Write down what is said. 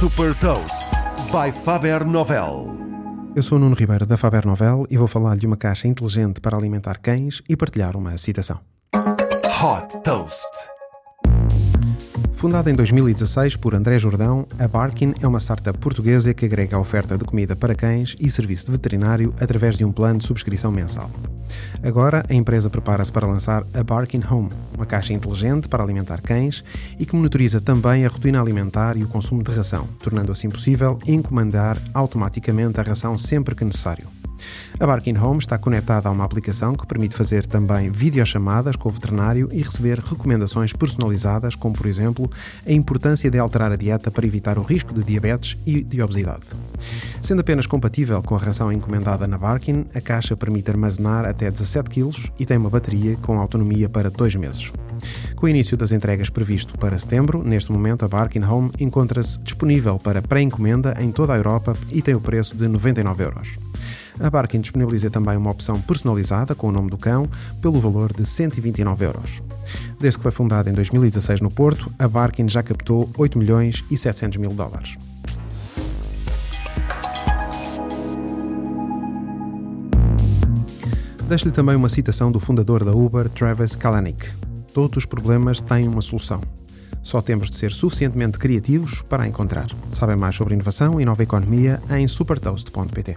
Super Toast by Faber Novel. Eu sou o Nuno Ribeiro da Faber Novel e vou falar de uma caixa inteligente para alimentar cães e partilhar uma citação. Hot Toast. Fundada em 2016 por André Jordão, a Barkin é uma startup portuguesa que agrega a oferta de comida para cães e serviço de veterinário através de um plano de subscrição mensal. Agora, a empresa prepara-se para lançar a Barkin Home, uma caixa inteligente para alimentar cães e que monitoriza também a rotina alimentar e o consumo de ração, tornando assim possível encomendar automaticamente a ração sempre que necessário. A Barkin Home está conectada a uma aplicação que permite fazer também videochamadas com o veterinário e receber recomendações personalizadas, como por exemplo a importância de alterar a dieta para evitar o risco de diabetes e de obesidade. Sendo apenas compatível com a ração encomendada na Barkin, a caixa permite armazenar até 17 kg e tem uma bateria com autonomia para 2 meses. Com o início das entregas previsto para setembro, neste momento a Barkin Home encontra-se disponível para pré-encomenda em toda a Europa e tem o preço de 99 euros. A Barkin disponibiliza também uma opção personalizada com o nome do cão pelo valor de 129 euros. Desde que foi fundada em 2016 no Porto, a Barkin já captou 8 milhões e 700 mil dólares. Deixo-lhe também uma citação do fundador da Uber, Travis Kalanick. Todos os problemas têm uma solução. Só temos de ser suficientemente criativos para a encontrar. Sabem mais sobre inovação e nova economia em supertoast.pt.